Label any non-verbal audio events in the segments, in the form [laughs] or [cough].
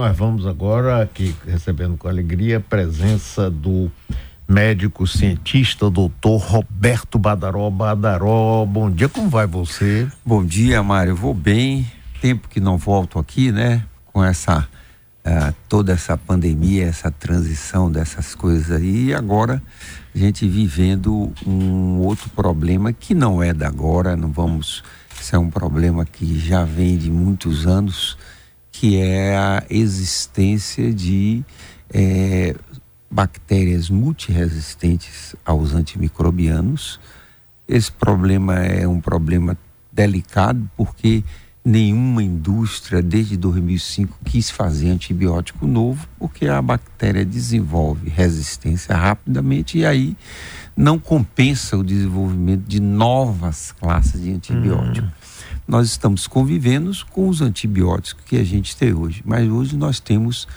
nós vamos agora aqui recebendo com alegria a presença do médico cientista, doutor Roberto Badaró. Badaró, bom dia, como vai você? Bom dia, Mário. Vou bem. Tempo que não volto aqui, né? Com essa uh, toda essa pandemia, essa transição dessas coisas aí. E agora a gente vivendo um outro problema que não é da agora, não vamos. Isso é um problema que já vem de muitos anos que é a existência de é, bactérias multiresistentes aos antimicrobianos. Esse problema é um problema delicado porque nenhuma indústria desde 2005 quis fazer antibiótico novo porque a bactéria desenvolve resistência rapidamente e aí não compensa o desenvolvimento de novas classes de antibiótico. Hum nós estamos convivendo com os antibióticos que a gente tem hoje. Mas hoje nós temos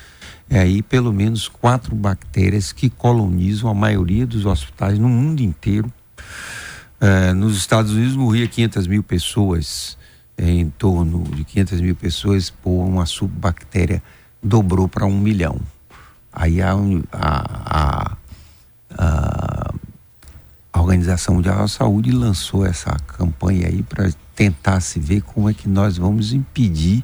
é, aí pelo menos quatro bactérias que colonizam a maioria dos hospitais no mundo inteiro. É, nos Estados Unidos morria 500 mil pessoas, é, em torno de 500 mil pessoas por uma subbactéria dobrou para um milhão. Aí a, a, a, Organização Mundial da Saúde lançou essa campanha aí para tentar se ver como é que nós vamos impedir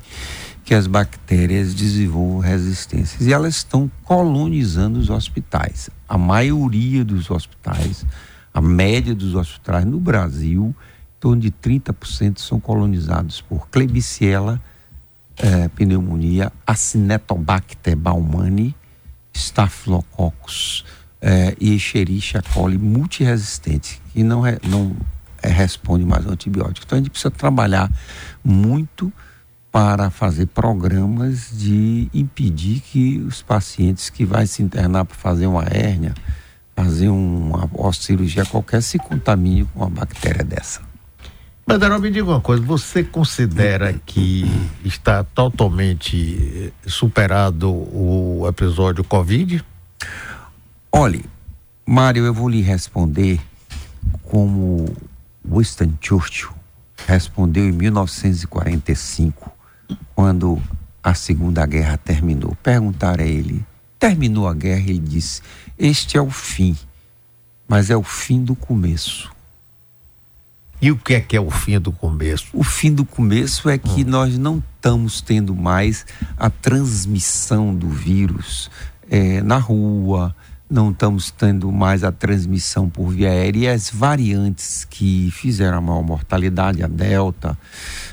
que as bactérias desenvolvam resistências. E elas estão colonizando os hospitais. A maioria dos hospitais, a média dos hospitais no Brasil, em torno de 30% são colonizados por Klebsiella, eh, pneumonia, Acinetobacter baumani, Staphylococcus eh, e Escherichia coli multiresistente, que não, é, não é, responde mais ao antibiótico. Então a gente precisa trabalhar muito para fazer programas de impedir que os pacientes que vai se internar para fazer uma hérnia, fazer uma, uma cirurgia qualquer, se contamine com uma bactéria dessa. Madaró, me diga uma coisa, você considera que está totalmente superado o episódio Covid? Olhe, Mário, eu vou lhe responder como Winston Churchill respondeu em 1945, quando a Segunda Guerra terminou. Perguntaram a ele: terminou a guerra? Ele disse: Este é o fim, mas é o fim do começo. E o que é que é o fim do começo? O fim do começo é que hum. nós não estamos tendo mais a transmissão do vírus é, na rua, não estamos tendo mais a transmissão por via aérea e as variantes que fizeram a maior mortalidade, a Delta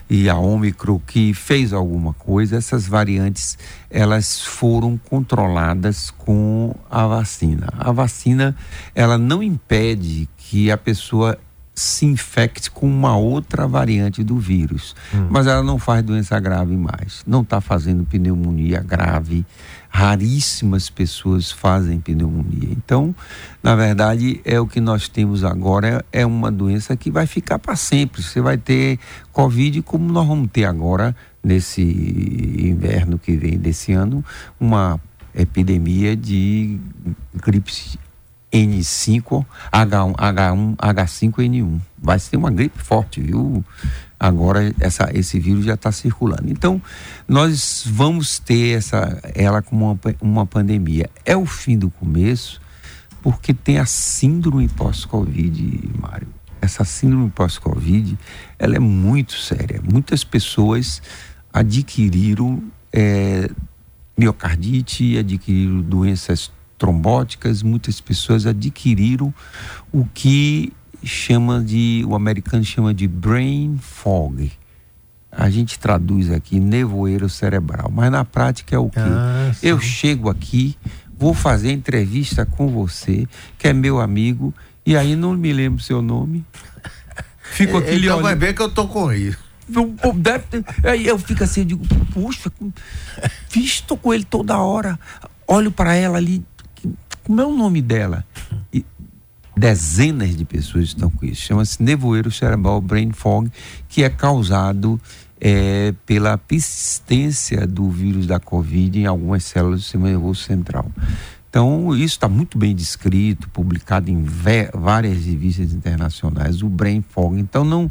e a Ômicron, que fez alguma coisa, essas variantes elas foram controladas com a vacina. A vacina ela não impede que a pessoa se infecte com uma outra variante do vírus, hum. mas ela não faz doença grave mais, não está fazendo pneumonia grave, raríssimas pessoas fazem pneumonia. Então, na verdade, é o que nós temos agora é uma doença que vai ficar para sempre. Você vai ter Covid como nós vamos ter agora nesse inverno que vem desse ano, uma epidemia de gripe N5, H1, H1, H5N1. Vai ser uma gripe forte, viu? Agora essa, esse vírus já está circulando. Então, nós vamos ter essa, ela como uma, uma pandemia. É o fim do começo, porque tem a síndrome pós-Covid, Mário. Essa síndrome pós-Covid, ela é muito séria. Muitas pessoas adquiriram é, miocardite, adquiriram doenças trombóticas, muitas pessoas adquiriram o que chama de, o americano chama de brain fog. A gente traduz aqui nevoeiro cerebral, mas na prática é o quê? Ah, Eu chego aqui, vou fazer entrevista com você, que é meu amigo, e aí não me lembro seu nome. Fico aqui Então vai ver que eu tô com isso. Deve, aí eu fico assim, eu digo, puxa, visto com ele toda hora. Olho para ela ali, como é o nome dela? E dezenas de pessoas estão com isso. Chama-se nevoeiro cerebral brain fog, que é causado é, pela persistência do vírus da Covid em algumas células do sistema nervoso central. Então, isso está muito bem descrito, publicado em várias revistas internacionais, o brain fog. Então, não,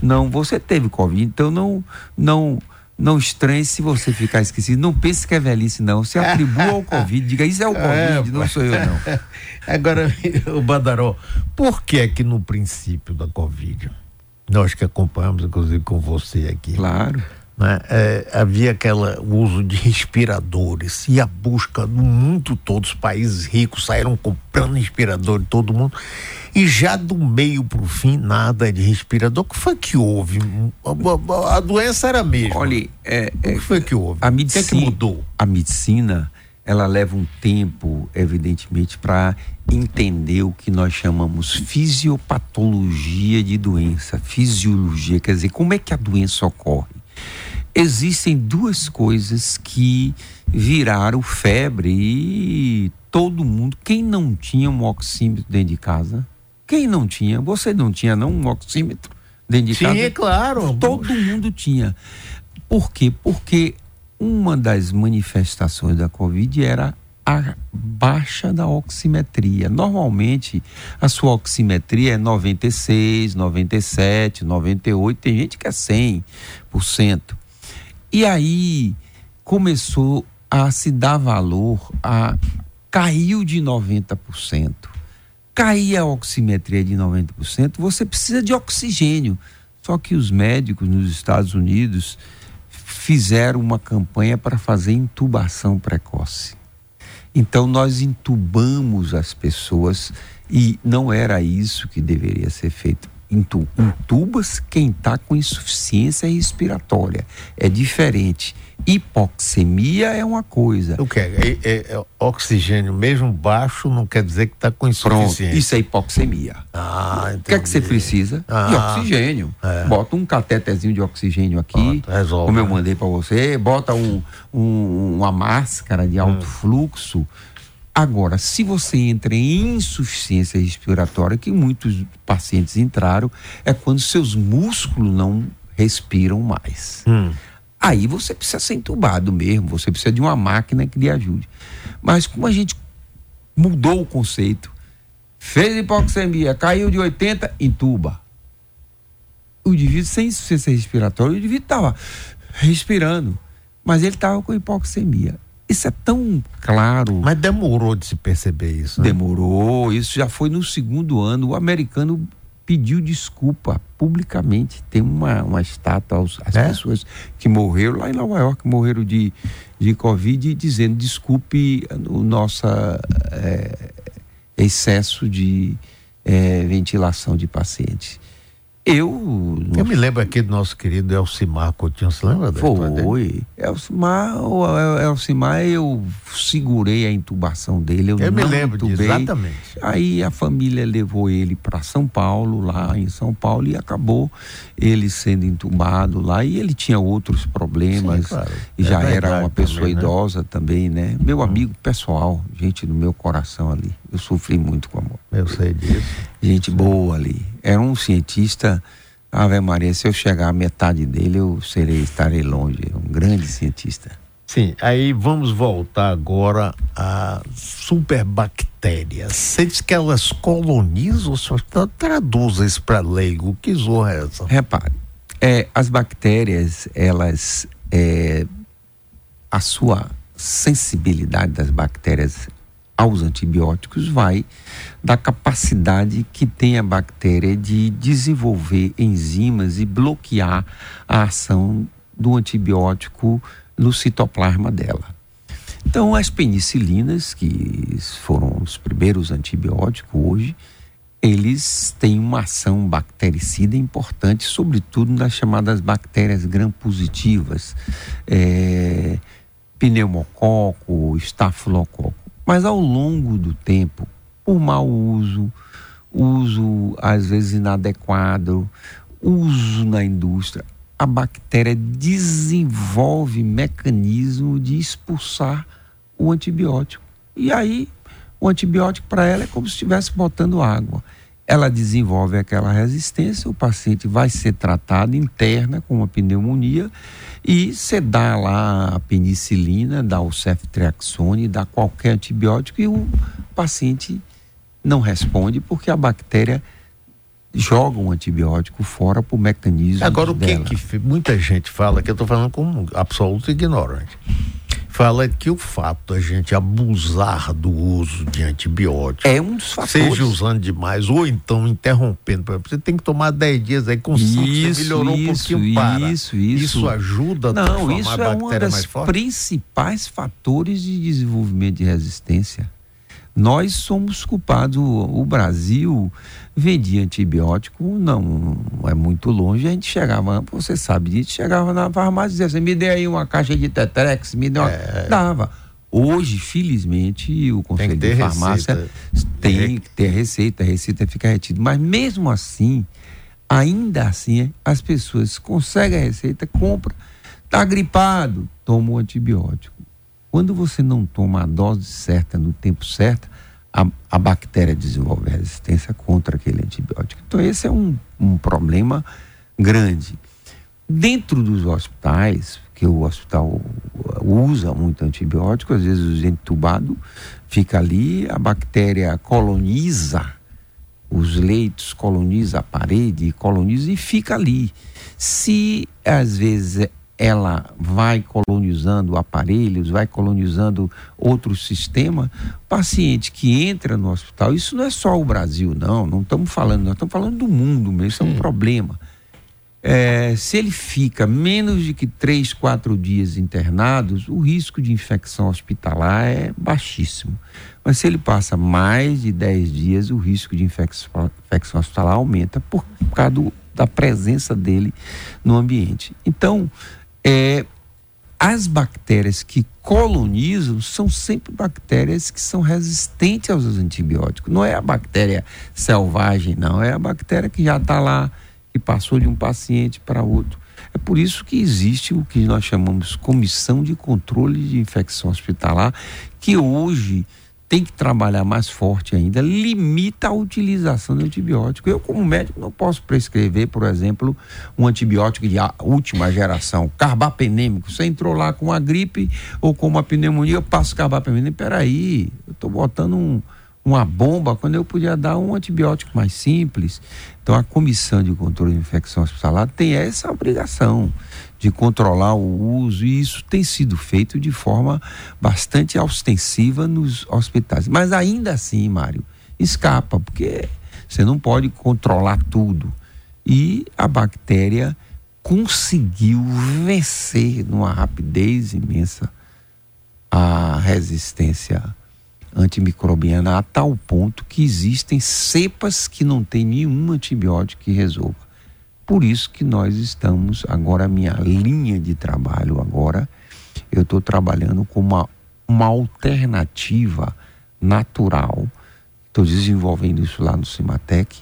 não, você teve Covid, então não, não, não estranhe se você ficar esquecido. Não pense que é velhice, não. Se atribua ao Covid. Diga, isso é o [laughs] é, Covid, é, não sou eu, não. [laughs] Agora, o Badaró, por que é que no princípio da Covid, nós que acompanhamos, inclusive com você aqui. Claro. Né, é, havia aquela uso de [laughs] respiradores e a busca no mundo todo, os países ricos saíram comprando respirador todo mundo e já do meio para o fim nada de respirador. O que foi que houve? A, a, a doença era a mesma. Olha, é, o que foi que houve? A medicina, o que, é que mudou? A medicina ela leva um tempo, evidentemente, para entender o que nós chamamos fisiopatologia de doença, fisiologia, quer dizer, como é que a doença ocorre existem duas coisas que viraram febre e todo mundo, quem não tinha um oxímetro dentro de casa, quem não tinha, você não tinha não um oxímetro dentro de Sim, casa? Sim, claro. Todo mundo tinha. Por quê? Porque uma das manifestações da Covid era a baixa da oximetria. Normalmente, a sua oximetria é 96, 97, 98, tem gente que é 100%. E aí começou a se dar valor a caiu de 90%. Cair a oximetria de 90%, você precisa de oxigênio. Só que os médicos nos Estados Unidos fizeram uma campanha para fazer intubação precoce. Então nós intubamos as pessoas e não era isso que deveria ser feito entubas quem está com insuficiência respiratória. É diferente. Hipoxemia é uma coisa. O que é, é, é, oxigênio mesmo baixo não quer dizer que está com insuficiência. Pronto, isso é hipoxemia. Ah, o que é que você precisa? Ah, de oxigênio. É. Bota um catetezinho de oxigênio aqui, Pronto, resolve, como eu né? mandei para você. Bota um, um, uma máscara de alto hum. fluxo Agora, se você entra em insuficiência respiratória, que muitos pacientes entraram, é quando seus músculos não respiram mais. Hum. Aí você precisa ser entubado mesmo, você precisa de uma máquina que lhe ajude. Mas como a gente mudou o conceito, fez hipoxemia, caiu de 80, entuba. O indivíduo sem insuficiência respiratória, o indivíduo estava respirando, mas ele estava com hipoxemia. Isso é tão claro. Mas demorou de se perceber isso. Né? Demorou, isso já foi no segundo ano. O americano pediu desculpa publicamente. Tem uma, uma estátua às, às é? pessoas que morreram lá em Nova York, morreram de, de Covid, dizendo desculpe o nosso é, excesso de é, ventilação de pacientes. Eu. Eu me lembro aqui do nosso querido Elcimar Coutinho, você lembra dele? Foi. Elcimar, Elcimar, eu segurei a intubação dele. Eu, eu me lembro disso, exatamente. Aí a família levou ele para São Paulo, lá em São Paulo, e acabou ele sendo intubado lá. E ele tinha outros problemas. Sim, claro. E é já era uma pessoa também, né? idosa né? também, né? Meu amigo pessoal, gente do meu coração ali. Eu sofri muito com a morte. Eu sei disso. Gente boa ali. Era um cientista. Ave Maria, se eu chegar à metade dele, eu serei, estarei longe. Um grande cientista. Sim, aí vamos voltar agora a superbactérias. Você diz que elas colonizam, o senhor traduza isso para leigo, que zorra é essa? Repare, é, as bactérias, elas, é, a sua sensibilidade das bactérias aos antibióticos vai da capacidade que tem a bactéria de desenvolver enzimas e bloquear a ação do antibiótico no citoplasma dela. Então, as penicilinas, que foram os primeiros antibióticos hoje, eles têm uma ação bactericida importante, sobretudo nas chamadas bactérias gram-positivas, é, pneumococo, estafilococo. Mas ao longo do tempo, por mau uso, uso às vezes inadequado, uso na indústria, a bactéria desenvolve mecanismo de expulsar o antibiótico. E aí, o antibiótico para ela é como se estivesse botando água. Ela desenvolve aquela resistência, o paciente vai ser tratado interna com uma pneumonia e você dá lá a penicilina, dá o ceftriaxone, dá qualquer antibiótico e o paciente não responde porque a bactéria jogam o antibiótico fora por mecanismo. Agora, o que, que muita gente fala, que eu estou falando como absoluto ignorante, fala que o fato da gente abusar do uso de antibiótico é um dos fatores. Seja usando demais ou então interrompendo. Você tem que tomar 10 dias aí com 5, você melhorou isso, um pouquinho para. Isso, isso. Isso ajuda a Não, isso é um dos principais fatores de desenvolvimento de resistência. Nós somos culpados. O, Brasil vendia antibiótico, não, é muito longe. A gente chegava, você sabe disso, chegava na farmácia e dizia assim: me dê aí uma caixa de Tetrex, me dê uma. É... Dava. Hoje, felizmente, o Conselho de Farmácia receita. tem que ter receita, a receita fica retida. Mas mesmo assim, ainda assim, as pessoas conseguem a receita, compram, tá gripado, toma o antibiótico. Quando você não toma a dose certa no tempo certo, a, a bactéria desenvolve resistência contra aquele antibiótico. Então, esse é um, um problema grande. Dentro dos hospitais, que o hospital usa muito antibiótico, às vezes o entubado fica ali, a bactéria coloniza os leitos, coloniza a parede, coloniza e fica ali. Se às vezes ela vai colonizando aparelhos, vai colonizando outro sistema, paciente que entra no hospital, isso não é só o Brasil, não, não estamos falando, nós estamos falando do mundo mesmo, isso é um problema. É, se ele fica menos de que três, quatro dias internados, o risco de infecção hospitalar é baixíssimo. Mas se ele passa mais de 10 dias, o risco de infecção, infecção hospitalar aumenta por causa do, da presença dele no ambiente. Então, é, as bactérias que colonizam são sempre bactérias que são resistentes aos antibióticos. Não é a bactéria selvagem, não. É a bactéria que já está lá, que passou de um paciente para outro. É por isso que existe o que nós chamamos Comissão de Controle de Infecção Hospitalar, que hoje tem que trabalhar mais forte ainda, limita a utilização de antibiótico. Eu, como médico, não posso prescrever, por exemplo, um antibiótico de última geração, carbapenêmico. Você entrou lá com uma gripe ou com uma pneumonia, eu passo carbapenêmico. Peraí, eu estou botando um, uma bomba quando eu podia dar um antibiótico mais simples. Então, a Comissão de Controle de Infecção Hospitalar tem essa obrigação de controlar o uso, e isso tem sido feito de forma bastante ostensiva nos hospitais. Mas ainda assim, Mário, escapa, porque você não pode controlar tudo. E a bactéria conseguiu vencer numa rapidez imensa a resistência antimicrobiana a tal ponto que existem cepas que não tem nenhum antibiótico que resolva. Por isso que nós estamos agora minha linha de trabalho agora eu estou trabalhando com uma, uma alternativa natural. Estou desenvolvendo isso lá no Cimatec.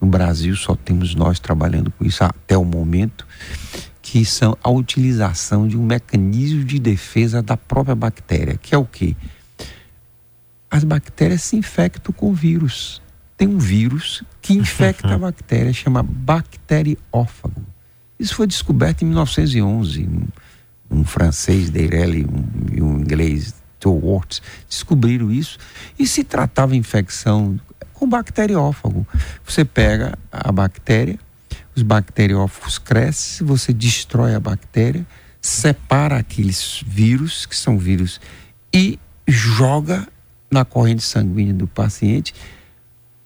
No Brasil só temos nós trabalhando com isso até o momento, que são a utilização de um mecanismo de defesa da própria bactéria, que é o quê? As bactérias se infectam com vírus tem um vírus que infecta a [laughs] bactéria, chama bacteriófago. Isso foi descoberto em 1911. Um, um francês, Deirelli, um, e um inglês, Towards, descobriram isso e se tratava infecção com bacteriófago. Você pega a bactéria, os bacteriófagos crescem, você destrói a bactéria, separa aqueles vírus, que são vírus, e joga na corrente sanguínea do paciente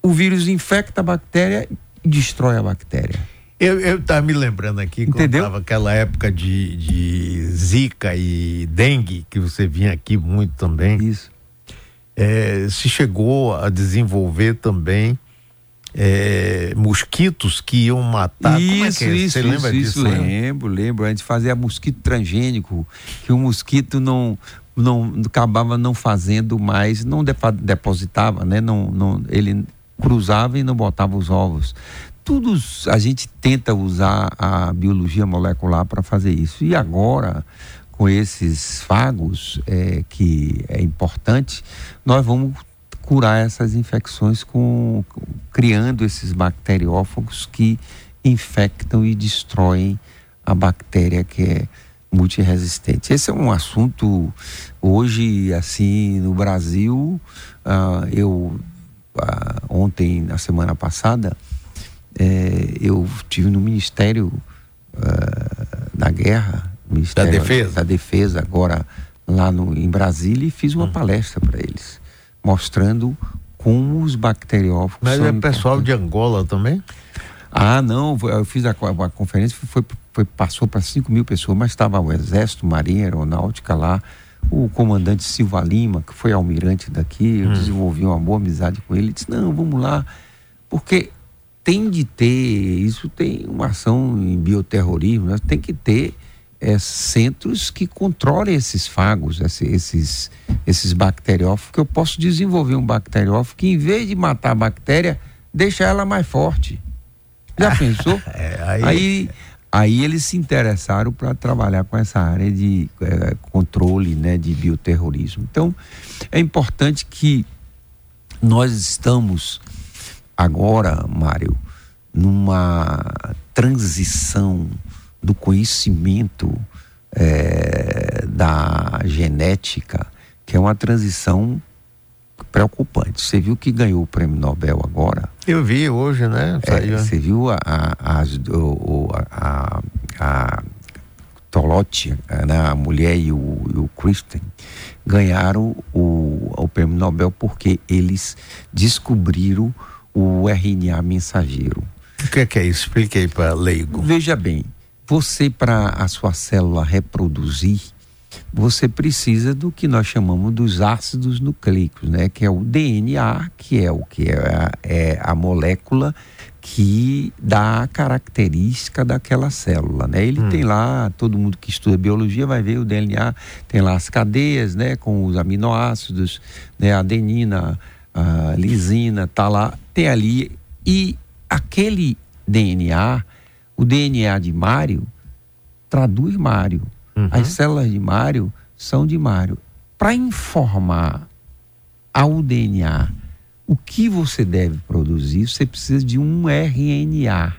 o vírus infecta a bactéria e destrói a bactéria. Eu, eu tava me lembrando aqui, Entendeu? quando aquela época de, de zika e dengue, que você vinha aqui muito também. Isso. É, se chegou a desenvolver também é, mosquitos que iam matar. Isso, Como é que é? isso, Você lembra isso, disso? Isso, lembro, lembro. A gente fazia mosquito transgênico, que o mosquito não não acabava não fazendo mais, não depositava, né? Não, não, ele cruzava e não botava os ovos. Tudo a gente tenta usar a biologia molecular para fazer isso. E agora, com esses fagos, é, que é importante, nós vamos curar essas infecções com, criando esses bacteriófagos que infectam e destroem a bactéria que é multiresistente. Esse é um assunto hoje assim no Brasil. Uh, eu ontem, na semana passada, É, eu tive no Ministério uh, da Guerra, Ministério da Defesa, da Defesa agora lá no, em Brasília e fiz uma hum. palestra para eles, mostrando como os bacteriófagos. Mas é pessoal de Angola também? Ah, não, eu fiz a, a conferência, foi, foi passou para 5 mil pessoas, mas estava o Exército, Marinha, Aeronáutica lá, o comandante Silva Lima, que foi almirante daqui, eu hum. desenvolvi uma boa amizade com ele, ele disse, não, vamos lá, porque tem de ter, isso tem uma ação em bioterrorismo, né? tem que ter é, centros que controlem esses fagos, esses, esses bacteriófagos, que eu posso desenvolver um bacteriófago que, em vez de matar a bactéria, deixa ela mais forte. Já [laughs] pensou? É, aí... aí... Aí eles se interessaram para trabalhar com essa área de é, controle né, de bioterrorismo. Então, é importante que nós estamos agora, Mário, numa transição do conhecimento é, da genética, que é uma transição preocupante. Você viu que ganhou o prêmio Nobel agora? Eu vi hoje, né? É, você viu a, a, a, a, Tolotti, né? a mulher e o, e o Christen, ganharam o, o prêmio Nobel porque eles descobriram o RNA mensageiro. O que é, que é isso? Explique aí para leigo. Veja bem, você para a sua célula reproduzir, você precisa do que nós chamamos dos ácidos nucleicos, né? Que é o DNA, que é o que é a, é a molécula que dá a característica daquela célula, né? Ele hum. tem lá, todo mundo que estuda biologia vai ver o DNA, tem lá as cadeias, né? Com os aminoácidos, né? A adenina, a lisina, tá lá, tem ali e aquele DNA, o DNA de Mário traduz Mário Uhum. As células de Mário são de Mário. Para informar ao DNA o que você deve produzir, você precisa de um RNA.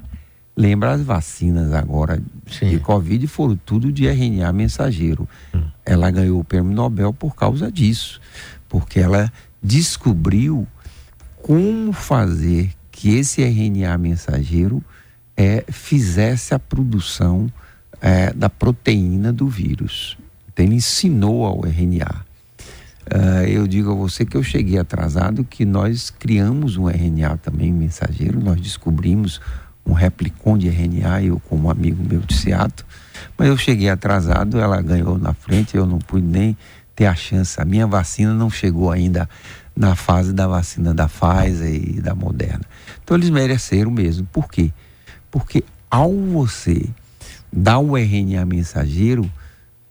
Lembra as vacinas agora Sim. de Covid foram tudo de RNA mensageiro. Hum. Ela ganhou o prêmio Nobel por causa disso, porque ela descobriu como fazer que esse RNA mensageiro é, fizesse a produção é, da proteína do vírus. Então, ele ensinou ao RNA. Uh, é, eu digo a você que eu cheguei atrasado, que nós criamos um RNA também mensageiro, nós descobrimos um replicon de RNA, eu como amigo meu de Seattle, mas eu cheguei atrasado, ela ganhou na frente, eu não pude nem ter a chance. A minha vacina não chegou ainda na fase da vacina da Pfizer e da Moderna. Então eles mereceram mesmo. Por quê? Porque ao você dá o RNA mensageiro,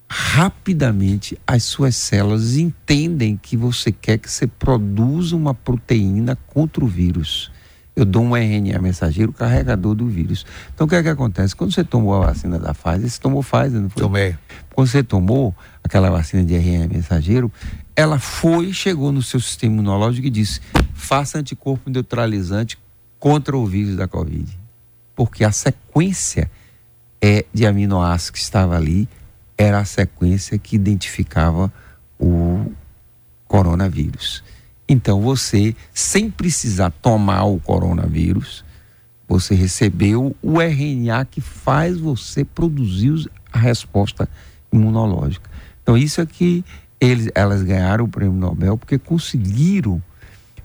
rapidamente as suas células entendem que você quer que você produza uma proteína contra o vírus. Eu dou um RNA mensageiro carregador do vírus. Então o que é que acontece? Quando você tomou a vacina da Pfizer, você tomou Pfizer, não foi? Tomei. Quando você tomou aquela vacina de RNA mensageiro, ela foi, chegou no seu sistema imunológico e disse: faça anticorpo neutralizante contra o vírus da Covid. Porque a sequência é, de aminoácidos que estava ali era a sequência que identificava o coronavírus. Então você, sem precisar tomar o coronavírus, você recebeu o RNA que faz você produzir a resposta imunológica. Então isso é que eles, elas ganharam o prêmio Nobel porque conseguiram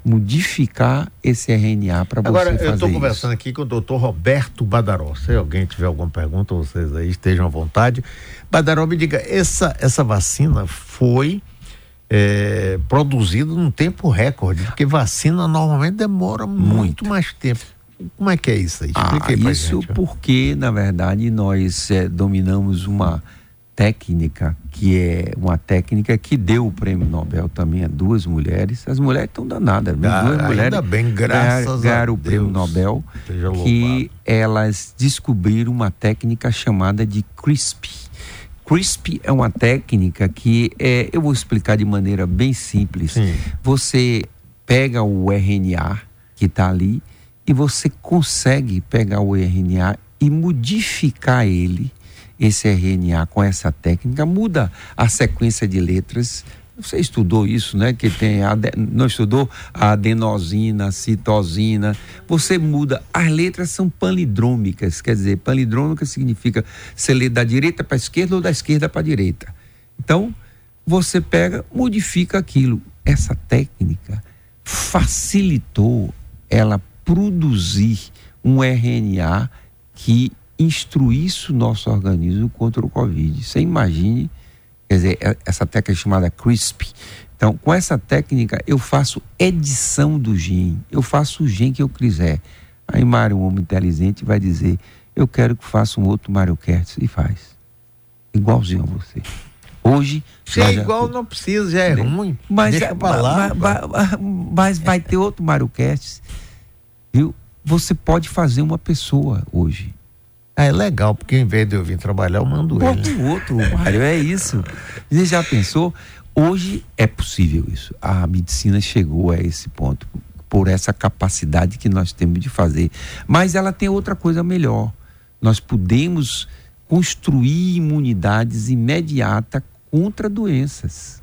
modificar esse RNA para você Agora, eu estou conversando aqui com o doutor Roberto Badaró. Se alguém tiver alguma pergunta, vocês aí estejam à vontade. Badaró, me diga, essa, essa vacina foi é, produzida num tempo recorde, porque vacina normalmente demora muito, muito mais tempo. Como é que é isso aí? Explique ah, aí isso gente. porque, na verdade, nós é, dominamos uma técnica que é uma técnica que deu o prêmio Nobel também a duas mulheres. As mulheres estão danadas, ah, duas ainda mulheres bem, graças ganharam, o prêmio Nobel que elas descobriram uma técnica chamada de CRISP. CRISP é uma técnica que é, eu vou explicar de maneira bem simples. Sim. Você pega o RNA que está ali e você consegue pegar o RNA e modificar ele esse RNA com essa técnica, muda a sequência de letras, Você estudou isso, né? Que tem, não estudou? A adenosina, a citosina. Você muda. As letras são palindrômicas, quer dizer, palindrômica significa você lê da direita para a esquerda ou da esquerda para a direita. Então, você pega, modifica aquilo. Essa técnica facilitou ela produzir um RNA que instruísse o nosso organismo contra o Covid. Você imagine Quer dizer, é, essa técnica chamada CRISP. Então, com essa técnica, eu faço edição do gene. Eu faço o gene que eu quiser. Aí, Mário, um homem inteligente, vai dizer: Eu quero que faça um outro Mário Kertz. E faz. Igualzinho a você. Hoje. Se é igual, já... não precisa, já é ruim. Mas, Deixa pra lá, mas, mas, mas vai ter outro Mário Kertz. Viu? Você pode fazer uma pessoa hoje. Ah, é legal, porque em vez de eu vir trabalhar, eu mando Bota ele. outro, Mário, é isso. Você já pensou? Hoje é possível isso. A medicina chegou a esse ponto por essa capacidade que nós temos de fazer. Mas ela tem outra coisa melhor. Nós podemos construir imunidades imediata contra doenças.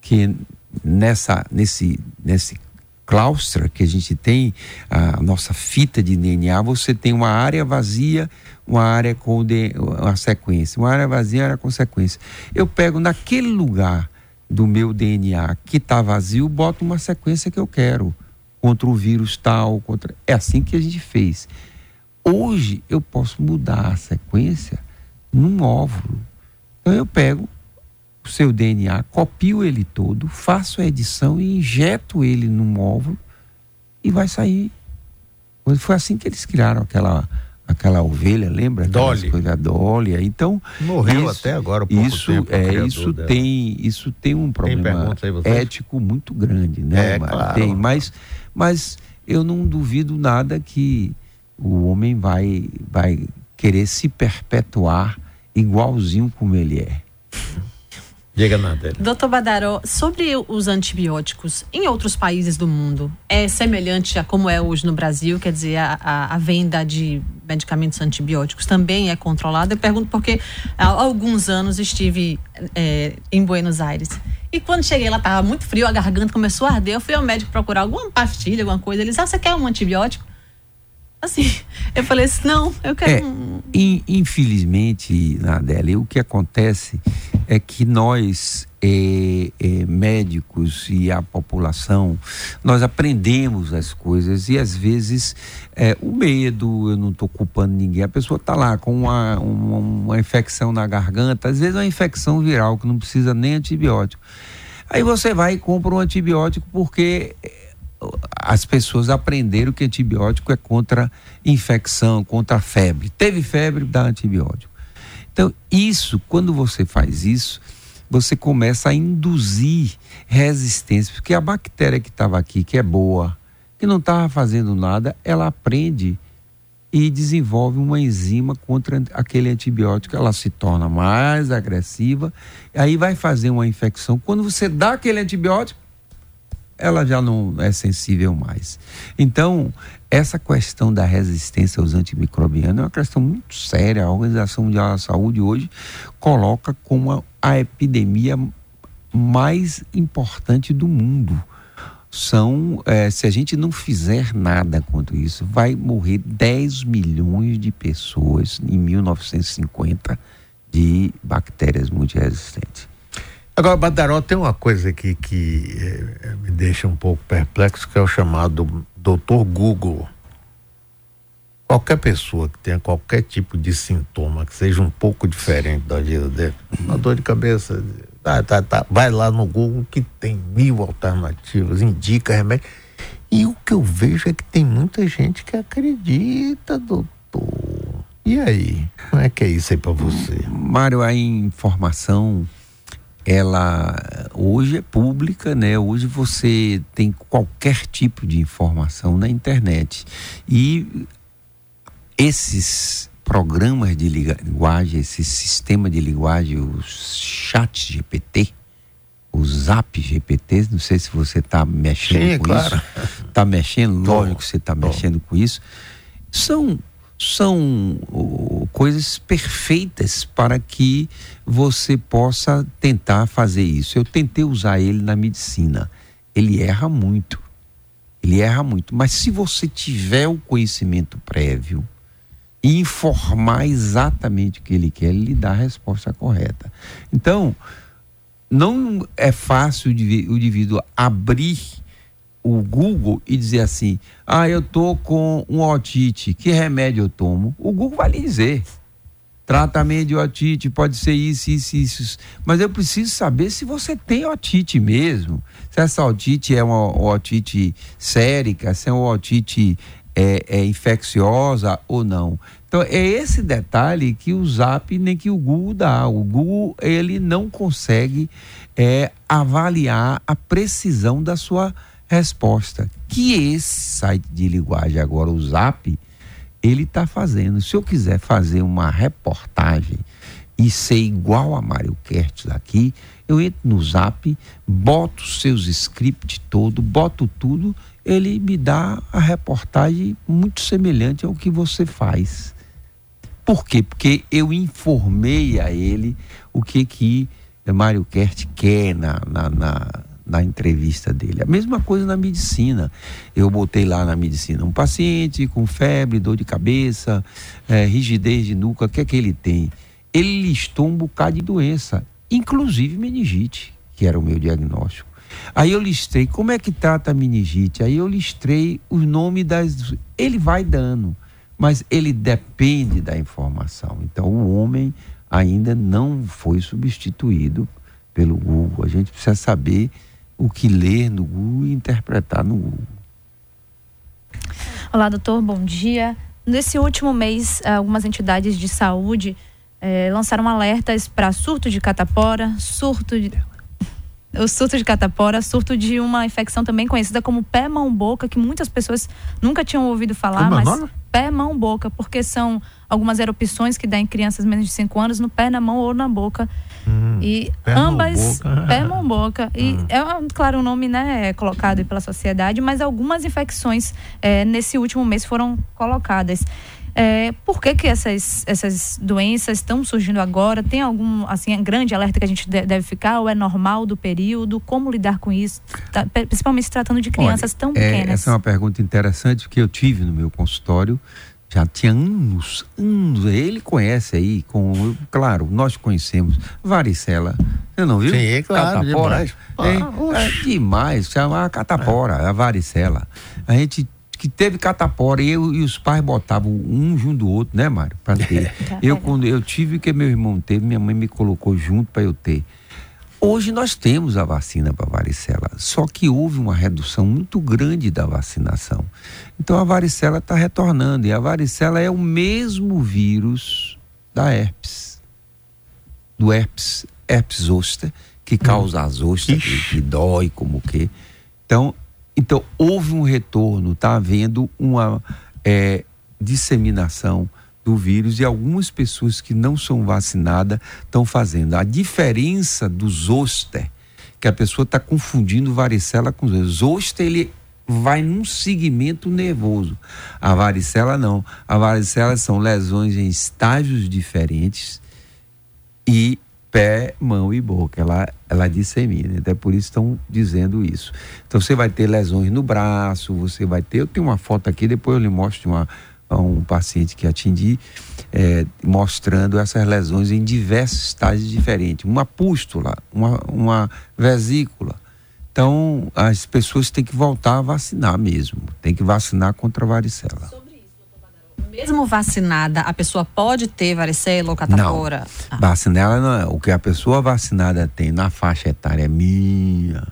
Que nessa, nesse, nesse claustra que a gente tem, a nossa fita de DNA, você tem uma área vazia, uma área com uma sequência, uma área vazia, uma área com sequência. Eu pego naquele lugar do meu DNA que está vazio, boto uma sequência que eu quero contra o vírus tal, contra é assim que a gente fez. Hoje eu posso mudar a sequência num óvulo. Então eu pego seu DNA, copio ele todo, faço a edição e injeto ele num óvulo e vai sair. Foi assim que eles criaram aquela aquela ovelha, lembra? Dolly. Coisa Dolly. Então morreu isso, até agora. isso tempo, é isso dela. tem isso tem um problema tem ético muito grande, né? É, claro. Tem, mas mas eu não duvido nada que o homem vai vai querer se perpetuar igualzinho como ele é. Diga nada. Doutor Badaró, sobre os antibióticos, em outros países do mundo, é semelhante a como é hoje no Brasil? Quer dizer, a, a, a venda de medicamentos antibióticos também é controlada? Eu pergunto porque há alguns anos estive é, em Buenos Aires. E quando cheguei lá, estava muito frio, a garganta começou a arder. Eu fui ao médico procurar alguma pastilha, alguma coisa. Eles, ah, você quer um antibiótico? Assim, eu falei assim, não, eu quero. É, um... Infelizmente, Nadela, o que acontece é que nós, é, é, médicos e a população, nós aprendemos as coisas e às vezes é, o medo, eu não estou culpando ninguém, a pessoa está lá com uma, uma, uma infecção na garganta, às vezes é uma infecção viral que não precisa nem antibiótico. Aí você vai e compra um antibiótico porque as pessoas aprenderam que antibiótico é contra infecção, contra febre. Teve febre, dá antibiótico. Então, isso, quando você faz isso, você começa a induzir resistência, porque a bactéria que estava aqui, que é boa, que não estava fazendo nada, ela aprende e desenvolve uma enzima contra aquele antibiótico, ela se torna mais agressiva, aí vai fazer uma infecção. Quando você dá aquele antibiótico, ela já não é sensível mais. Então, essa questão da resistência aos antimicrobianos é uma questão muito séria. A Organização Mundial da Saúde hoje coloca como a epidemia mais importante do mundo. São, é, se a gente não fizer nada contra isso, vai morrer 10 milhões de pessoas em 1950 de bactérias multiresistentes. Agora, Badaró, tem uma coisa aqui que é, me deixa um pouco perplexo, que é o chamado doutor Google. Qualquer pessoa que tenha qualquer tipo de sintoma que seja um pouco diferente da vida dele, uma dor de cabeça, tá, tá, tá, vai lá no Google que tem mil alternativas, indica remédio. E o que eu vejo é que tem muita gente que acredita, doutor. E aí? Como é que é isso aí para você? Mário, a informação ela hoje é pública, né? Hoje você tem qualquer tipo de informação na internet. E esses programas de linguagem, esse sistema de linguagem, os chat GPT, o Zap GPT, não sei se você está mexendo Sim, com claro. isso. Está mexendo, lógico que você está mexendo com isso. São são coisas perfeitas para que você possa tentar fazer isso. Eu tentei usar ele na medicina. Ele erra muito. Ele erra muito. Mas se você tiver o conhecimento prévio e informar exatamente o que ele quer, ele lhe dá a resposta correta. Então, não é fácil o indivíduo abrir o Google e dizer assim: ah, eu tô com um otite, que remédio eu tomo? O Google vai lhe dizer. Tratamento de otite pode ser isso, isso, isso. Mas eu preciso saber se você tem otite mesmo. Se essa otite é uma otite sérica, se é uma otite é, é infecciosa ou não. Então é esse detalhe que o Zap nem que o Google dá. O Google ele não consegue é, avaliar a precisão da sua resposta. Que esse site de linguagem agora, o Zap, ele está fazendo. Se eu quiser fazer uma reportagem e ser igual a Mário Kertz aqui, eu entro no Zap, boto seus scripts todo, boto tudo, ele me dá a reportagem muito semelhante ao que você faz. Por quê? Porque eu informei a ele o que que Mário Kert quer na, na, na na entrevista dele. A mesma coisa na medicina. Eu botei lá na medicina um paciente com febre, dor de cabeça, é, rigidez de nuca, o que é que ele tem? Ele listou um bocado de doença, inclusive meningite, que era o meu diagnóstico. Aí eu listei como é que trata a meningite. Aí eu listei o nome das. Ele vai dando, mas ele depende da informação. Então o homem ainda não foi substituído pelo Google. A gente precisa saber o que ler no Google e interpretar no Google. Olá, doutor, bom dia. Nesse último mês, algumas entidades de saúde eh, lançaram alertas para surto de catapora, surto de [laughs] o surto de catapora, surto de uma infecção também conhecida como pé, mão, boca, que muitas pessoas nunca tinham ouvido falar, como é mas pé, mão, boca, porque são algumas erupções que dá em crianças menos de 5 anos no pé, na mão ou na boca. Hum, e pé, ambas, mão, pé, mão, boca. E hum. é, claro, um nome né, colocado pela sociedade, mas algumas infecções é, nesse último mês foram colocadas. É, por que, que essas, essas doenças estão surgindo agora? Tem algum assim grande alerta que a gente deve ficar? Ou é normal do período? Como lidar com isso? Tá, principalmente se tratando de crianças Olha, tão pequenas. É, essa é uma pergunta interessante que eu tive no meu consultório. Já tinha anos, anos. Ele conhece aí, com, claro, nós conhecemos varicela. Você não viu? Sim, claro, catapora. Demais. É, é demais, chama a catapora, é. a varicela. A gente que teve catapora e, eu, e os pais botavam um junto do outro, né, Mário? Para ter. [laughs] eu, quando eu tive que meu irmão teve, minha mãe me colocou junto para eu ter. Hoje nós temos a vacina para varicela, só que houve uma redução muito grande da vacinação. Então a varicela está retornando e a varicela é o mesmo vírus da herpes, do herpes, herpes zoster, que causa as ostras, que, que dói como que. Então então, houve um retorno, está havendo uma é, disseminação do vírus e algumas pessoas que não são vacinadas estão fazendo. A diferença do zoster, que a pessoa está confundindo varicela com zoster. ele vai num segmento nervoso. A varicela não. A varicela são lesões em estágios diferentes e pé, mão e boca. Ela, ela dissemina. Até por isso estão dizendo isso. Então você vai ter lesões no braço, você vai ter. Eu tenho uma foto aqui, depois eu lhe mostro uma, um paciente que atendi, é, mostrando essas lesões em diversos estágios diferentes. Uma pústula, uma, uma vesícula. Então, as pessoas têm que voltar a vacinar mesmo. Tem que vacinar contra a varicela mesmo vacinada, a pessoa pode ter varicela ou catapora? Não. Ah. Vacinada não é. O que a pessoa vacinada tem na faixa etária minha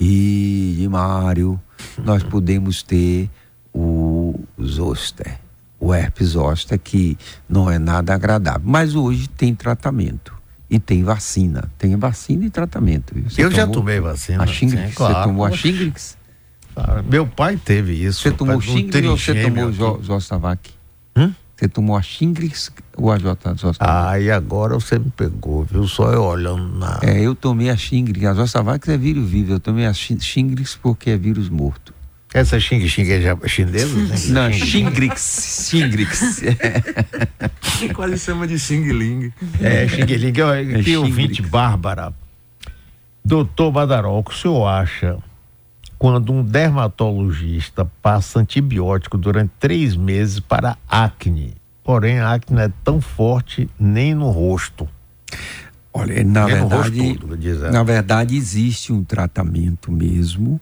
e de Mário, nós podemos ter o zoster, o herpes zoster, que não é nada agradável. Mas hoje tem tratamento. E tem vacina. Tem vacina e tratamento. Você Eu já tomei vacina. A sim, claro. Você tomou a Shingrix? Meu pai teve isso. Você tomou Shingrix ou você tomou Zostavac? Hum? Você tomou a Shingrix ou a Zostavac? Ah, e agora você me pegou, viu? Só eu olhando na. É, eu tomei a Shingrix. A Zostavac é vírus vivo. Eu tomei a Shingrix porque é vírus morto. Essa xing xing é chinesa? Né? [laughs] Não, xingrix. Xingrix. Quase chama de xing ling. É, xing ling. É, tem ouvinte Bárbara. Doutor Badaró, o que o senhor acha quando um dermatologista passa antibiótico durante três meses para acne? Porém, a acne não é tão forte nem no rosto. Olha, na verdade, todo, na verdade existe um tratamento mesmo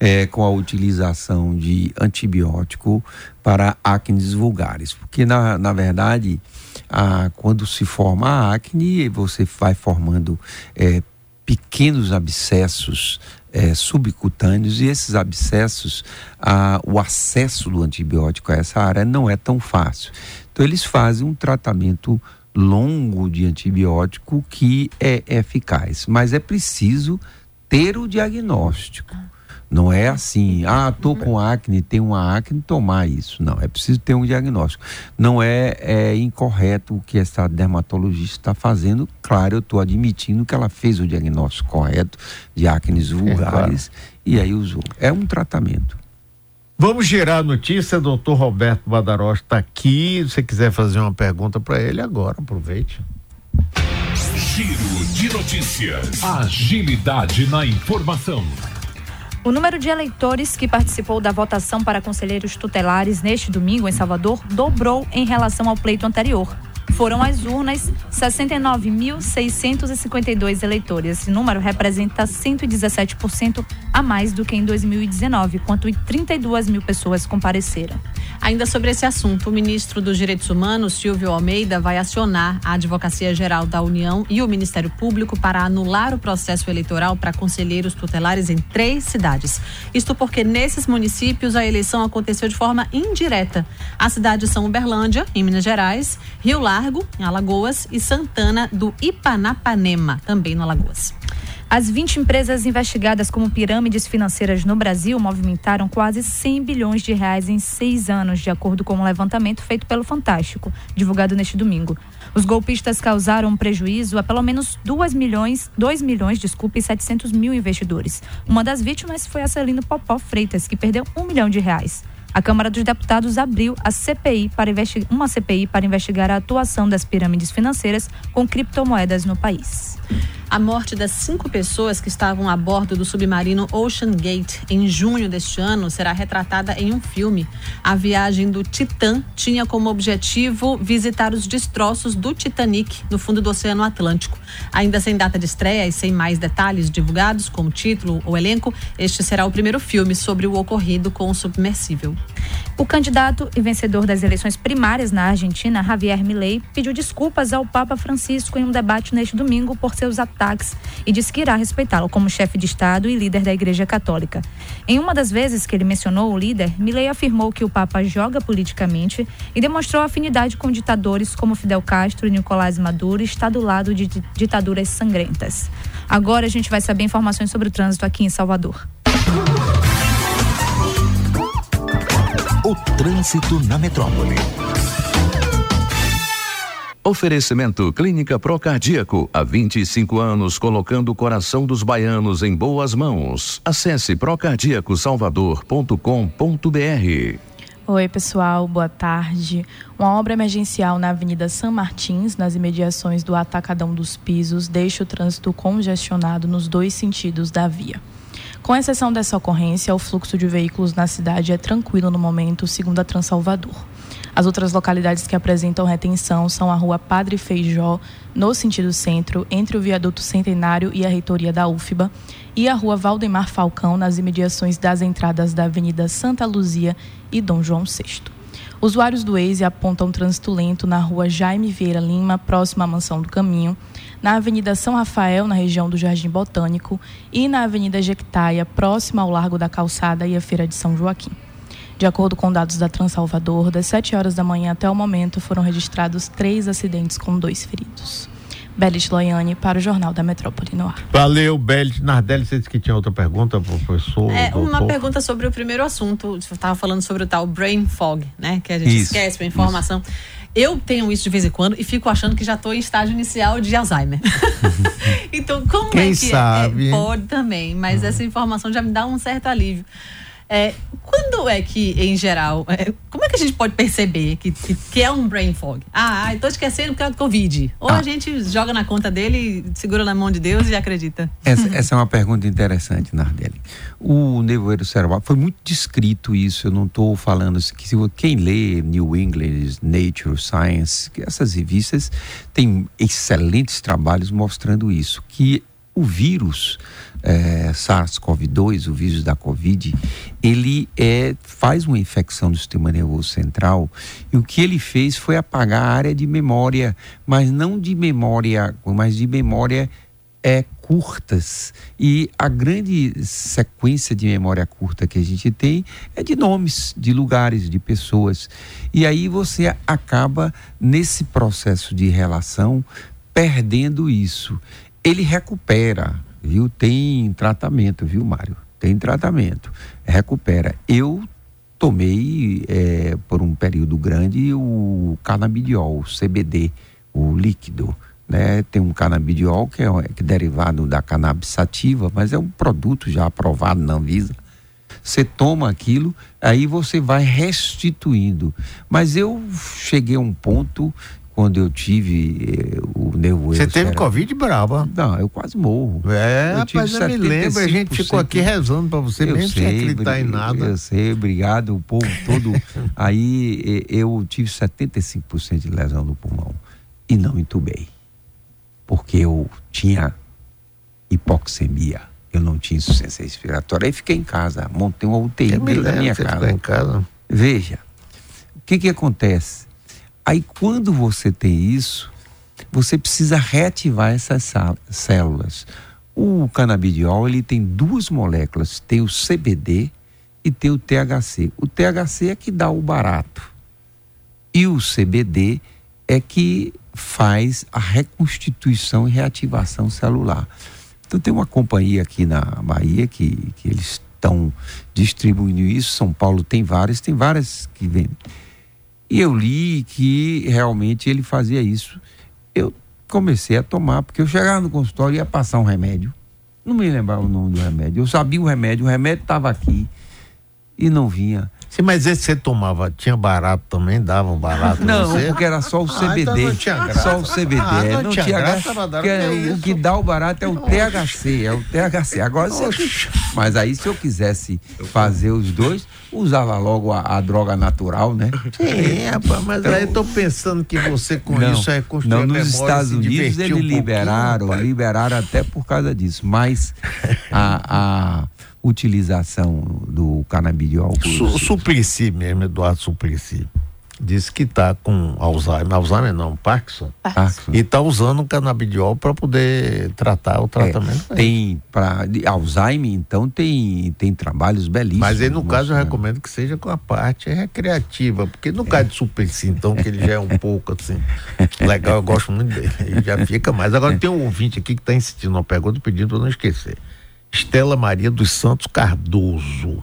é, com a utilização de antibiótico para acnes vulgares, porque na, na verdade, a, quando se forma a acne, você vai formando é, pequenos abscessos é, subcutâneos e esses abscessos, a, o acesso do antibiótico a essa área não é tão fácil. Então eles fazem um tratamento longo de antibiótico que é eficaz, mas é preciso ter o diagnóstico. Não é assim, ah, tô com acne, tenho uma acne, tomar isso. Não, é preciso ter um diagnóstico. Não é, é incorreto o que essa dermatologista está fazendo. Claro, eu estou admitindo que ela fez o diagnóstico correto de acnes vulgares é, claro. e aí usou. É um tratamento. Vamos girar a notícia, doutor Roberto Badarós está aqui. Se você quiser fazer uma pergunta para ele agora, aproveite. Giro de notícias. Agilidade na informação. O número de eleitores que participou da votação para conselheiros tutelares neste domingo em Salvador dobrou em relação ao pleito anterior foram às urnas 69.652 eleitores. Esse número representa 117% a mais do que em 2019, quando 32 mil pessoas compareceram. Ainda sobre esse assunto, o ministro dos Direitos Humanos, Silvio Almeida, vai acionar a Advocacia Geral da União e o Ministério Público para anular o processo eleitoral para conselheiros tutelares em três cidades. Isto porque nesses municípios a eleição aconteceu de forma indireta. As cidades são Uberlândia, em Minas Gerais, Rio Largo, Largo, em Alagoas, e Santana do Ipanapanema, também no Alagoas. As 20 empresas investigadas como pirâmides financeiras no Brasil movimentaram quase 100 bilhões de reais em seis anos, de acordo com um levantamento feito pelo Fantástico, divulgado neste domingo. Os golpistas causaram um prejuízo a pelo menos 2 milhões, 2 milhões, desculpe, e 700 mil investidores. Uma das vítimas foi a Celino Popó Freitas, que perdeu um milhão de reais. A Câmara dos Deputados abriu a CPI para uma CPI para investigar a atuação das pirâmides financeiras com criptomoedas no país. A morte das cinco pessoas que estavam a bordo do submarino Ocean Gate em junho deste ano será retratada em um filme. A viagem do Titã tinha como objetivo visitar os destroços do Titanic no fundo do Oceano Atlântico. Ainda sem data de estreia e sem mais detalhes divulgados, como título ou elenco, este será o primeiro filme sobre o ocorrido com o submersível. O candidato e vencedor das eleições primárias na Argentina, Javier Milei, pediu desculpas ao Papa Francisco em um debate neste domingo por seus ataques e disse que irá respeitá-lo como chefe de Estado e líder da Igreja Católica. Em uma das vezes que ele mencionou o líder, Milei afirmou que o Papa joga politicamente e demonstrou afinidade com ditadores como Fidel Castro e Nicolás Maduro e está do lado de ditaduras sangrentas. Agora a gente vai saber informações sobre o trânsito aqui em Salvador. O trânsito na metrópole. Oferecimento Clínica Procardíaco. Há 25 anos colocando o coração dos baianos em boas mãos. Acesse procardíacosalvador.com.br. Oi, pessoal, boa tarde. Uma obra emergencial na Avenida São Martins, nas imediações do Atacadão dos Pisos, deixa o trânsito congestionado nos dois sentidos da via. Com exceção dessa ocorrência, o fluxo de veículos na cidade é tranquilo no momento, segundo a Transalvador. As outras localidades que apresentam retenção são a rua Padre Feijó, no sentido centro, entre o viaduto Centenário e a reitoria da UFBA, e a rua Valdemar Falcão, nas imediações das entradas da Avenida Santa Luzia e Dom João VI. Usuários do Waze apontam trânsito lento na rua Jaime Vieira Lima, próxima à Mansão do Caminho, na Avenida São Rafael, na região do Jardim Botânico, e na Avenida Jequitaia, próxima ao Largo da Calçada e à Feira de São Joaquim. De acordo com dados da Transalvador, das 7 horas da manhã até o momento foram registrados três acidentes com dois feridos. Belit Loiane para o Jornal da Metrópole no ar. Valeu, Belit. Nardelli, você disse que tinha outra pergunta, professor? É, doutor? uma pergunta sobre o primeiro assunto. Você estava falando sobre o tal brain fog, né? Que a gente isso, esquece a informação. Isso. Eu tenho isso de vez em quando e fico achando que já estou em estágio inicial de Alzheimer. [laughs] então, como Quem é que sabe? É? Pode também, mas uhum. essa informação já me dá um certo alívio. É, quando é que, em geral, é, como é que a gente pode perceber que, que, que é um brain fog? Ah, estou esquecendo por causa do Covid. Ou ah. a gente joga na conta dele, segura na mão de Deus e acredita? Essa, essa é uma pergunta interessante, Nardelli. O nevoeiro cerebral, foi muito descrito isso, eu não estou falando que se, quem lê New England, Nature, Science, essas revistas têm excelentes trabalhos mostrando isso, que o vírus é, SARS-CoV-2, o vírus da Covid, ele é, faz uma infecção do sistema nervoso central e o que ele fez foi apagar a área de memória, mas não de memória, mas de memória é, curtas. E a grande sequência de memória curta que a gente tem é de nomes, de lugares, de pessoas. E aí você acaba, nesse processo de relação, perdendo isso. Ele recupera viu? Tem tratamento, viu, Mário? Tem tratamento. Recupera. Eu tomei é, por um período grande o canabidiol, o CBD, o líquido. Né? Tem um canabidiol que é, que é derivado da cannabis sativa, mas é um produto já aprovado na Anvisa. Você toma aquilo, aí você vai restituindo. Mas eu cheguei a um ponto quando eu tive eh, o nevoeiro. Você teve Covid brava? Não, eu quase morro. É, eu rapaz, eu me lembro, a gente ficou aqui rezando para você, eu mesmo sei, sem acreditar em nada. Eu sei, obrigado, o povo todo. [laughs] Aí eu tive 75% de lesão no pulmão e não entubei. Porque eu tinha hipoxemia, eu não tinha insuficiência respiratória. Aí fiquei em casa, montei uma UTI dentro da minha casa. Em casa. Veja, o que que acontece? Aí quando você tem isso, você precisa reativar essas células. O canabidiol ele tem duas moléculas, tem o CBD e tem o THC. O THC é que dá o barato e o CBD é que faz a reconstituição e reativação celular. Então tem uma companhia aqui na Bahia que, que eles estão distribuindo isso. São Paulo tem várias, tem várias que vendem. E eu li que realmente ele fazia isso. Eu comecei a tomar, porque eu chegava no consultório e ia passar um remédio. Não me lembrava o nome do remédio. Eu sabia o remédio, o remédio estava aqui e não vinha. Sim, mas esse você tomava, tinha barato também, dava um barato Não, você? porque era só o CBD. Ah, então não tinha graça. Só o CBD. Ah, não, não, tinha, tinha graça. graça que é, o que dá o barato é o THC, é o THC. Agora, eu, mas aí se eu quisesse fazer os dois, usava logo a, a droga natural, né? Sim, rapaz, mas então, aí eu tô pensando que você com não, isso é construir Não, nos Estados Unidos eles um liberaram, liberaram até por causa disso, mas [laughs] a, a utilização do canabidiol. Su Suplicy mesmo, Eduardo Suplicy. Disse que está com Alzheimer, Alzheimer não, Parkinson. Parkinson. E está usando o canabidiol para poder tratar o tratamento. É, tem para Alzheimer, então tem tem trabalhos belíssimos. Mas aí no caso eu recomendo que seja com a parte recreativa, porque no é. caso de Suplicy, então que ele já é um [laughs] pouco assim legal, eu gosto muito dele. Ele já fica mais. Agora é. tem um ouvinte aqui que está insistindo uma pergunta pedindo para não esquecer. Estela Maria dos Santos Cardoso.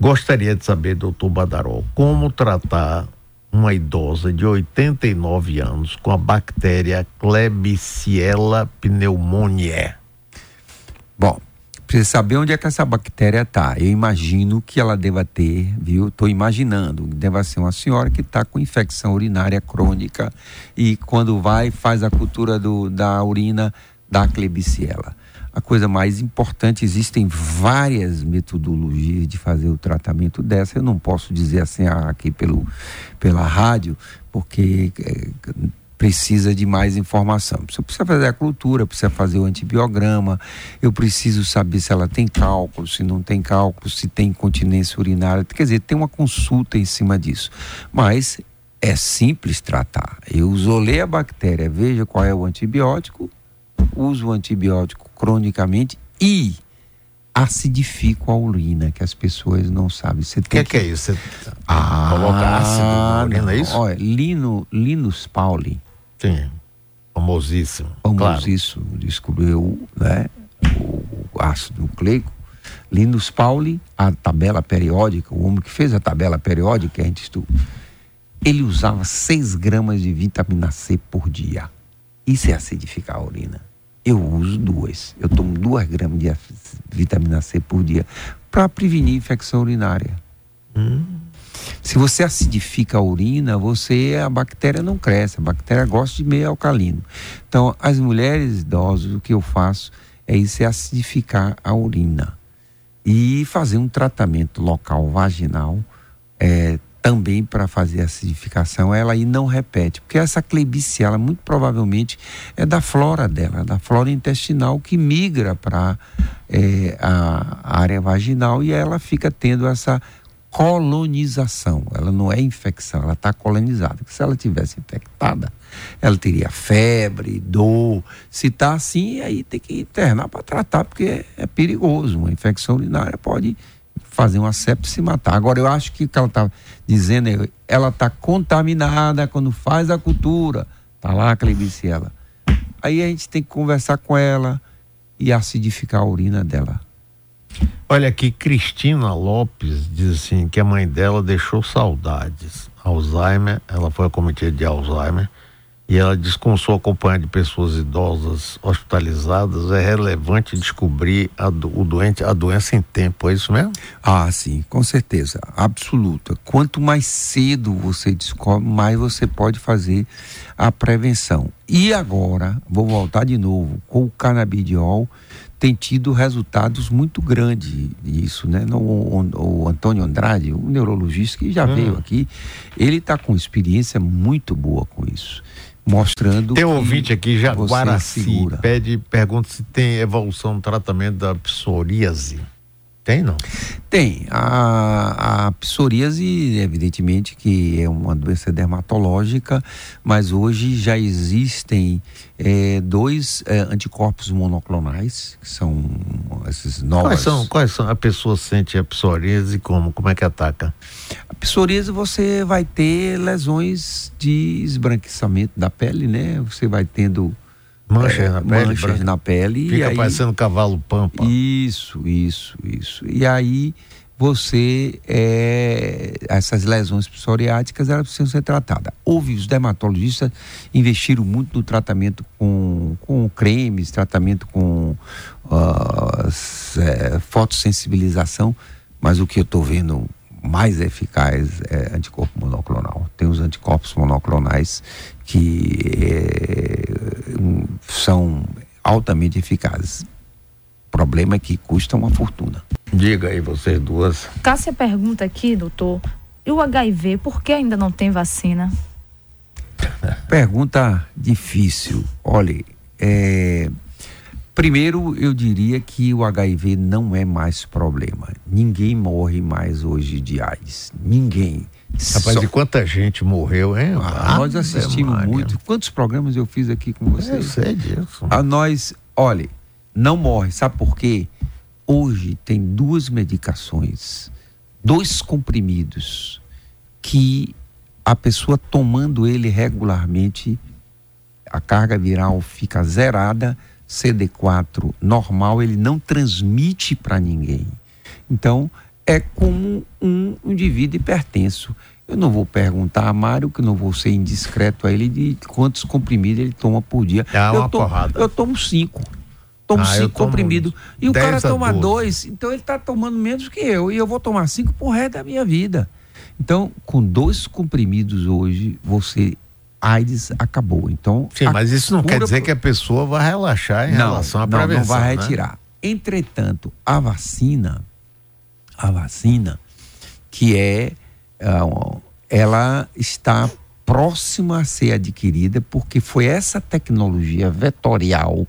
Gostaria de saber, doutor Badaró, como tratar uma idosa de 89 anos com a bactéria Klebsiella pneumoniae? Bom, precisa saber onde é que essa bactéria está. Eu imagino que ela deva ter, viu? Estou imaginando, deva ser uma senhora que está com infecção urinária crônica e quando vai faz a cultura do, da urina da Klebsiella a coisa mais importante, existem várias metodologias de fazer o tratamento dessa. Eu não posso dizer assim ah, aqui pelo, pela rádio, porque é, precisa de mais informação. Você precisa fazer a cultura, precisa fazer o antibiograma, eu preciso saber se ela tem cálculo, se não tem cálculo, se tem incontinência urinária. Quer dizer, tem uma consulta em cima disso. Mas é simples tratar. Eu isolei a bactéria, veja qual é o antibiótico, uso o antibiótico cronicamente e acidifico a urina, que as pessoas não sabem. O que, que, é isso? Você ah, coloca ácido na urina, é isso? Olha, Lino, Linus Pauli. Sim, famosíssimo. Famosíssimo, claro. descobriu né, o ácido nucleico. Linus Pauli, a tabela periódica, o homem que fez a tabela periódica, a gente estuda, ele usava 6 gramas de vitamina C por dia. Isso é acidificar a urina. Eu uso duas. Eu tomo duas gramas de vitamina C por dia para prevenir infecção urinária. Hum. Se você acidifica a urina, você a bactéria não cresce, a bactéria gosta de meio alcalino. Então, as mulheres idosas, o que eu faço é isso, é acidificar a urina e fazer um tratamento local vaginal é, também para fazer acidificação, ela aí não repete, porque essa clebiciala muito provavelmente é da flora dela, da flora intestinal que migra para é, a área vaginal e ela fica tendo essa colonização. Ela não é infecção, ela está colonizada. Se ela tivesse infectada, ela teria febre, dor. Se está assim, aí tem que internar para tratar, porque é, perigoso. Uma infecção urinária pode fazer uma sepse e matar. Agora, eu acho que o que ela está dizendo é ela está contaminada quando faz a cultura. Está lá a. Aí a gente tem que conversar com ela e acidificar a urina dela. Olha aqui, Cristina Lopes diz assim que a mãe dela deixou saudades. Alzheimer, ela foi acometida de Alzheimer e ela diz que com sua companhia de pessoas idosas hospitalizadas é relevante descobrir a, o doente, a doença em tempo, é isso mesmo? Ah, sim, com certeza, absoluta. Quanto mais cedo você descobre, mais você pode fazer a prevenção. E agora, vou voltar de novo, com o canabidiol, tem tido resultados muito grandes nisso, né? No, o, o, Antônio Andrade, o neurologista que já hum. veio aqui, ele está com experiência muito boa com isso, mostrando. Tem um ouvinte aqui, Jaguaraci, pede, pergunta se tem evolução no tratamento da psoríase. Tem, não? Tem. A, a psoríase, evidentemente, que é uma doença dermatológica, mas hoje já existem é, dois é, anticorpos monoclonais, que são esses novos. Quais são? Quais são? A pessoa sente a psoríase como? Como é que ataca? A psoríase você vai ter lesões de esbranquiçamento da pele, né? Você vai tendo Manchas é, na pele. Manchas na pele. Fica aí, parecendo cavalo pampa. Isso, isso, isso. E aí você, é, essas lesões psoriáticas, elas precisam ser tratadas. Houve, os dermatologistas investiram muito no tratamento com, com cremes, tratamento com uh, é, fotossensibilização, mas o que eu estou vendo mais eficaz é anticorpo monoclonal. Tem os anticorpos monoclonais que é, são altamente eficazes. O problema é que custam uma fortuna. Diga aí, vocês duas. Cássia pergunta aqui, doutor, e o HIV, por que ainda não tem vacina? [laughs] Pergunta difícil. Olha, é, Primeiro, eu diria que o HIV não é mais problema. Ninguém morre mais hoje de AIDS. Ninguém. Rapaz, Só... e quanta gente morreu, hein? Ah, nós assistimos Maria. muito. Quantos programas eu fiz aqui com vocês? Eu sei disso. A nós, olha, não morre. Sabe por quê? Hoje tem duas medicações, dois comprimidos, que a pessoa tomando ele regularmente, a carga viral fica zerada CD4 normal, ele não transmite para ninguém. Então, é como um indivíduo hipertenso. Eu não vou perguntar a Mário, que não vou ser indiscreto a ele, de quantos comprimidos ele toma por dia. É eu, tomo, eu tomo cinco. Tomo ah, cinco comprimidos. E o cara toma dois, então ele está tomando menos que eu. E eu vou tomar cinco por resto da minha vida. Então, com dois comprimidos hoje, você AIDS acabou. Então, Sim, mas isso não quer dizer que a pessoa vai relaxar em não, relação à prevenção. Não, não vai né? retirar. Entretanto, a vacina, a vacina, que é, uh, ela está próxima a ser adquirida porque foi essa tecnologia vetorial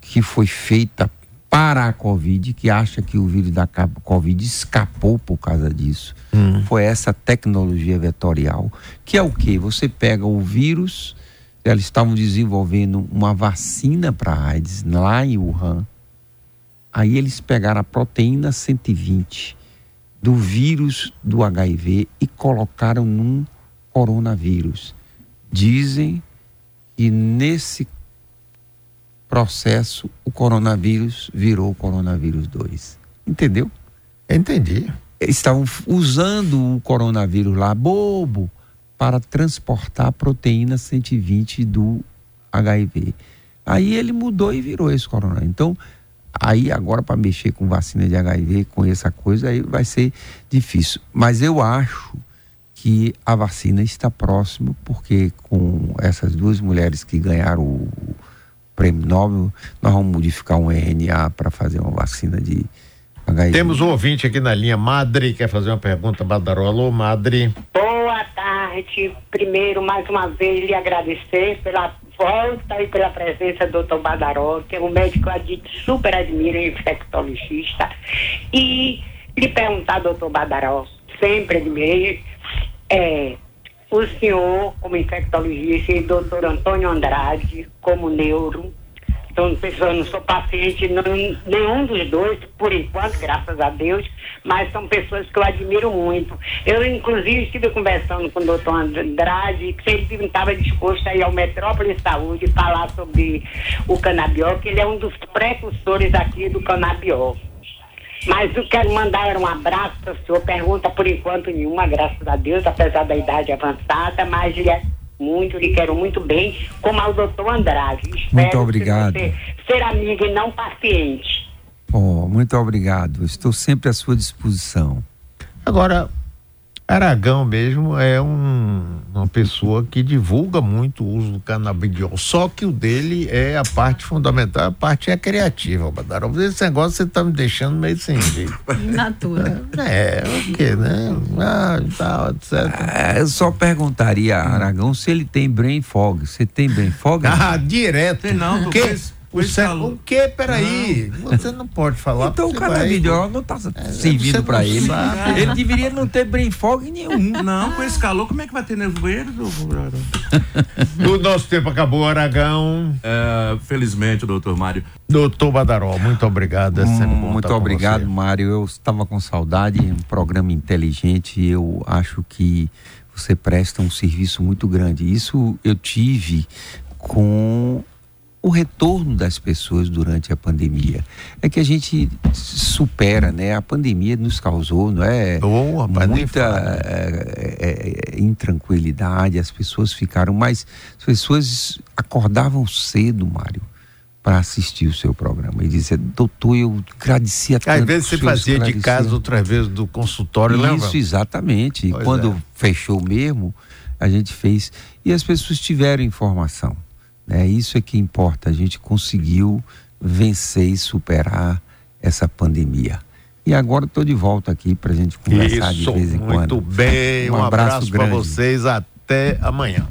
que foi feita para a Covid, que acha que o vírus da Covid escapou por causa disso. Hum. Foi essa tecnologia vetorial, que é o que? Você pega o vírus, eles estavam desenvolvendo uma vacina para AIDS lá em Wuhan. Aí eles pegaram a proteína 120 do vírus do HIV e colocaram num coronavírus. Dizem que nesse processo, o coronavírus virou o coronavírus 2. Entendeu? Entendi. Estavam usando o coronavírus lá, bobo, para transportar a proteína 120 do HIV. Aí ele mudou e virou esse coronel. Então, aí agora para mexer com vacina de HIV, com essa coisa, aí vai ser difícil. Mas eu acho que a vacina está próximo, porque com essas duas mulheres que ganharam o prêmio Nobel, nós vamos modificar um RNA para fazer uma vacina de HIV. Temos um ouvinte aqui na linha, Madre, quer fazer uma pergunta, Badaró. Alô, Madre. Boa tarde. Primeiro, mais uma vez, lhe agradecer pela volta e pela presença do doutor Badaró, que é um médico que super admiro, infectologista. E lhe perguntar, doutor Badaró, sempre admirei, é, o senhor, como infectologista, e doutor Antônio Andrade, como neuro, então, pessoas, não sou paciente não, nenhum dos dois, por enquanto, graças a Deus, mas são pessoas que eu admiro muito. Eu, inclusive, estive conversando com o doutor Andrade, que ele estava disposto a ir ao Metrópole Saúde falar sobre o canabiol, que ele é um dos precursores aqui do canabiol. Mas eu quero mandar um abraço para o senhor. Pergunta por enquanto nenhuma, graças a Deus, apesar da idade avançada, mas ele é muito, lhe quero muito bem, como ao doutor Andrade. Espero muito obrigado. Ser, ser amigo e não paciente. Oh, muito obrigado. Estou sempre à sua disposição. Agora, Aragão mesmo é um, uma pessoa que divulga muito o uso do canabidiol, só que o dele é a parte fundamental, a parte é criativa, Badarão. Esse negócio você está me deixando meio sem jeito. [laughs] Natura. É, o que, né? Ah, tal, etc. É, eu só perguntaria a Aragão se ele tem brain fog. Você tem brain fog? Ah, direto. Tem não, o quê? O O, o quê? Peraí. Você não pode falar. Então o canabidiol não está servindo você para não ele. sabe. Ele deveria não ter brain fog nenhum. Não, com esse calor, como é que vai ter nevoeiro? doutor? O [laughs] nosso tempo acabou, Aragão. É, felizmente, doutor Mário. Doutor Badaró, muito obrigado. É bom Muito obrigado. Mário. Eu estava com saudade, um programa inteligente. Eu acho que você presta um serviço muito grande. Isso eu tive com o retorno das pessoas durante a pandemia. É que a gente supera, né? A pandemia nos causou, não é? Nem muita é, é, é, intranquilidade, as pessoas ficaram, mas as pessoas acordavam cedo, Mário, para assistir o seu programa e dizer, doutor, eu agradecia tanto. Às vezes você fazia de esclareceu." casa, outras vezes do consultório, lembra? Isso, exatamente. E Pois quando é. fechou mesmo, a gente fez. E as pessoas tiveram informação. Né? Isso é que importa. A gente conseguiu vencer e superar essa pandemia. E agora estou de volta aqui para a gente conversar Isso, de vez em muito quando. bem. Um, Um abraço abraço para vocês. Até amanhã.